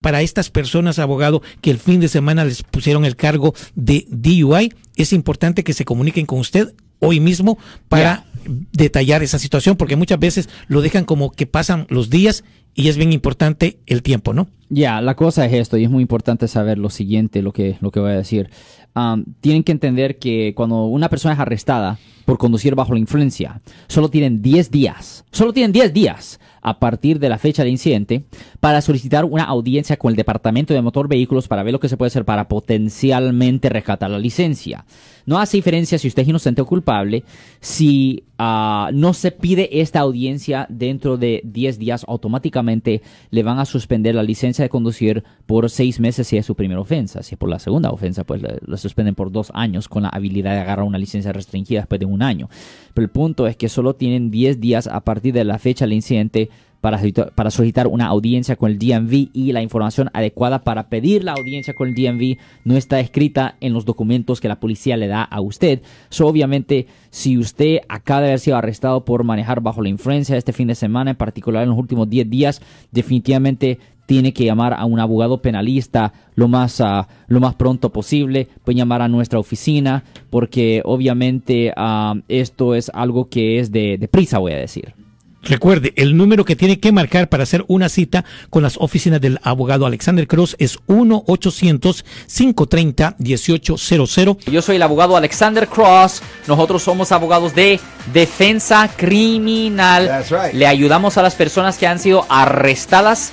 para estas personas, abogado, que el fin de semana les pusieron el cargo de DUI, es importante que se comuniquen con usted hoy mismo para detallar esa situación, porque muchas veces lo dejan como que pasan los días y es bien importante el tiempo, ¿no? Ya, la cosa es esto, y es muy importante saber lo siguiente, lo que, lo que voy a decir. Um, tienen que entender que cuando una persona es arrestada por conducir bajo la influencia, solo tienen 10 días, solo tienen 10 días a partir de la fecha del incidente para solicitar una audiencia con el Departamento de Motor Vehículos para ver lo que se puede hacer para potencialmente rescatar la licencia. No hace diferencia si usted es inocente o culpable. Si uh, no se pide esta audiencia dentro de 10 días, automáticamente le van a suspender la licencia de conducir por 6 meses si es su primera ofensa. Si es por la segunda ofensa, pues lo suspenden por 2 años con la habilidad de agarrar una licencia restringida después de un año. Pero el punto es que solo tienen 10 días a partir de la fecha del incidente para, para solicitar una audiencia con el DMV y la información adecuada para pedir la audiencia con el DMV no está escrita en los documentos que la policía le da a usted. So, obviamente, si usted acaba de haber sido arrestado por manejar bajo la influencia este fin de semana, en particular en los últimos 10 días, definitivamente tiene que llamar a un abogado penalista lo más, uh, lo más pronto posible. Puede llamar a nuestra oficina porque obviamente uh, esto es algo que es de, de prisa, voy a decir. Recuerde, el número que tiene que marcar para hacer una cita con las oficinas del abogado Alexander Cross es 1-800-530-1800. Yo soy el abogado Alexander Cross. Nosotros somos abogados de defensa criminal. right. Le ayudamos a las personas que han sido arrestadas